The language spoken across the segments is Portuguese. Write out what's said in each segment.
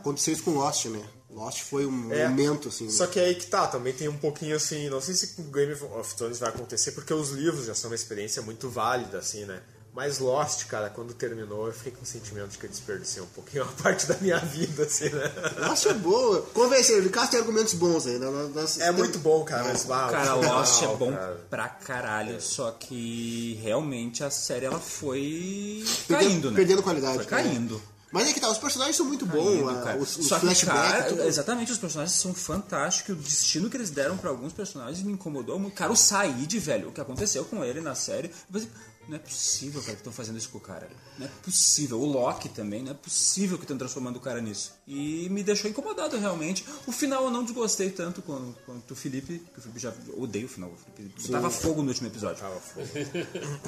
aconteceu isso com Lost, né? Lost foi um É. momento, assim. Só que aí que tá, também tem um pouquinho assim, não sei se com Game of Thrones vai acontecer, porque os livros já são uma experiência muito válida, assim, né? Mas Lost, cara, quando terminou, eu fiquei com o sentimento de que eu desperdicei um pouquinho uma parte da minha vida, assim, né? Lost é boa. O Ricardo tem argumentos bons aí. Né? Nós- É muito bom, cara, mas ah, Cara, final, Lost é bom cara. pra caralho, só que realmente a série ela foi Perdendo- caindo, né? perdendo qualidade, Foi caindo. Mas é que tá, os personagens são muito bons. Ah, cara. Os, os Só que, flashbacks. tudo- exatamente, os personagens são fantásticos. O destino que eles deram pra alguns personagens me incomodou muito. Cara, o Said, velho, o que aconteceu com ele na série. eu pensei, não é possível, cara, que estão fazendo isso com o cara. Não é possível. O Loki também, não é possível que estão transformando o cara nisso. E me deixou incomodado, realmente. O final eu não desgostei tanto quanto, quanto o Felipe, que o Felipe já odeio o final. O Felipe tava fogo no último episódio. Tava fogo.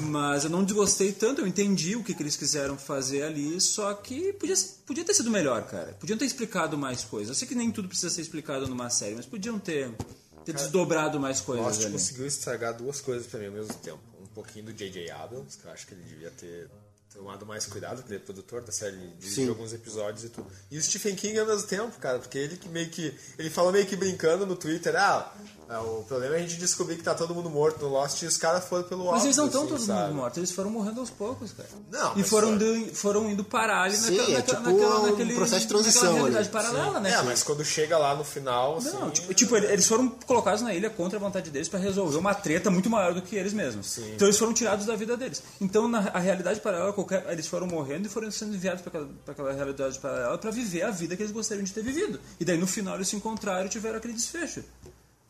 Mas eu não desgostei tanto, eu entendi o que, que eles quiseram fazer ali, só que podia, podia ter sido melhor, cara. Podiam ter explicado mais coisas. Eu sei que nem tudo precisa ser explicado numa série, mas podiam ter, ter desdobrado mais coisas Lost ali. conseguiu estragar duas coisas pra mim ao mesmo tempo. Um pouquinho do J.J. Abrams, que eu acho que ele devia ter tomado mais cuidado, porque ele é produtor da série, dirigiu alguns episódios e tudo. E o Stephen King ao mesmo tempo, cara, porque ele que meio que. Ele falou meio que brincando no Twitter, ah, o problema é a gente descobrir que tá todo mundo morto no Lost e os caras foram pelo Mas eles não estão assim, todo sabe? mundo morto, eles foram morrendo aos poucos, cara. Não, e foram, indo, foram indo parar ali Sim, naquela, é tipo naquela, um naquele, processo de transição realidade ali. paralela, né? É, mas quando chega lá no final, assim. Não, tipo, tipo, eles foram colocados na ilha contra a vontade deles pra resolver uma treta muito maior do que eles mesmos. Então eles foram tirados da vida deles. Então na a realidade paralela, qualquer, eles foram morrendo e foram sendo enviados pra aquela, pra aquela realidade paralela pra viver a vida que eles gostariam de ter vivido. E daí no final eles se encontraram e tiveram aquele desfecho.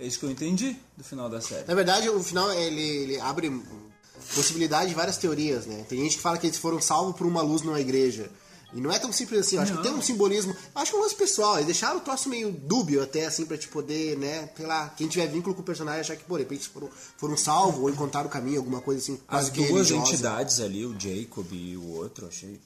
É isso que eu entendi do final da série. Na verdade, o final ele, ele abre possibilidade de várias teorias, né? Tem gente que fala que eles foram salvos por uma luz numa igreja. E não é tão simples assim, eu acho que tem um simbolismo. Acho que é um lance pessoal, eles deixaram o troço meio dúbio até, assim, pra te poder, né? Sei lá, quem tiver vínculo com o personagem achar que, por eles foram, foram salvos ou encontraram o caminho, alguma coisa assim. As duas religiosa. entidades ali, o Jacob e o outro, achei.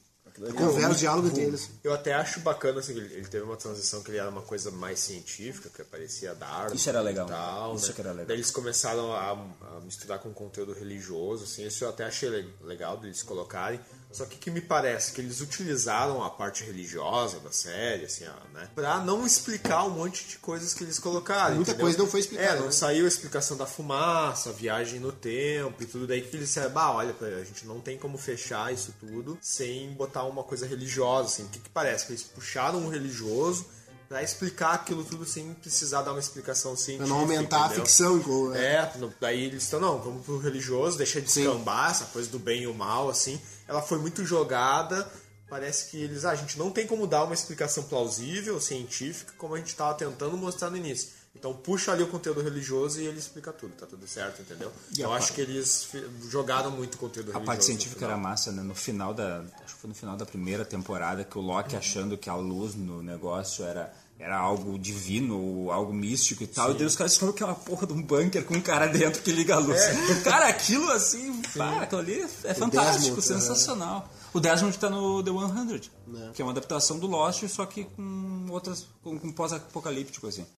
Aquilo Conversa o diálogo cool. entre eles. Eu até acho bacana assim, que ele, ele teve uma transição que ele era uma coisa mais científica, que parecia Darwin Isso era legal. tal, Isso né? que era legal. Daí eles começaram a, a misturar com conteúdo religioso, assim, isso eu até achei le- legal deles colocarem. Só que que me parece que eles utilizaram a parte religiosa da série, assim, ó, né? Pra não explicar um monte de coisas que eles colocaram. Muita entendeu? coisa não foi explicada, É, não né? saiu a explicação da fumaça, a viagem no tempo e tudo daí que eles disseram, bah, olha, a gente não tem como fechar isso tudo sem botar uma coisa religiosa, assim. O que que parece? Que eles puxaram um religioso pra explicar aquilo tudo sem precisar dar uma explicação científica. Pra não aumentar a entendeu? ficção. com- É, no- daí eles estão, não, vamos pro religioso, deixa de escambar essa coisa do bem e o mal, assim. Ela foi muito jogada, parece que eles, ah, a gente não tem como dar uma explicação plausível, científica, como a gente tava tentando mostrar no início. Então puxa ali o conteúdo religioso e ele explica tudo, tá tudo certo, entendeu? Eu a acho que eles jogaram muito conteúdo A religioso. parte no científica era massa, né? No final da. Acho que foi no final da primeira temporada que o Loki achando que a luz no negócio era. Era algo divino, algo místico e tal. E daí os caras descobrem que é uma porra de um bunker com um cara dentro que liga a luz. Cara, aquilo assim, pá, aquilo ali é fantástico, Desmond, sensacional. O Desmond tá no The 100, que é uma adaptação do Lost, só que com outras. com, com pós-apocalíptico, assim.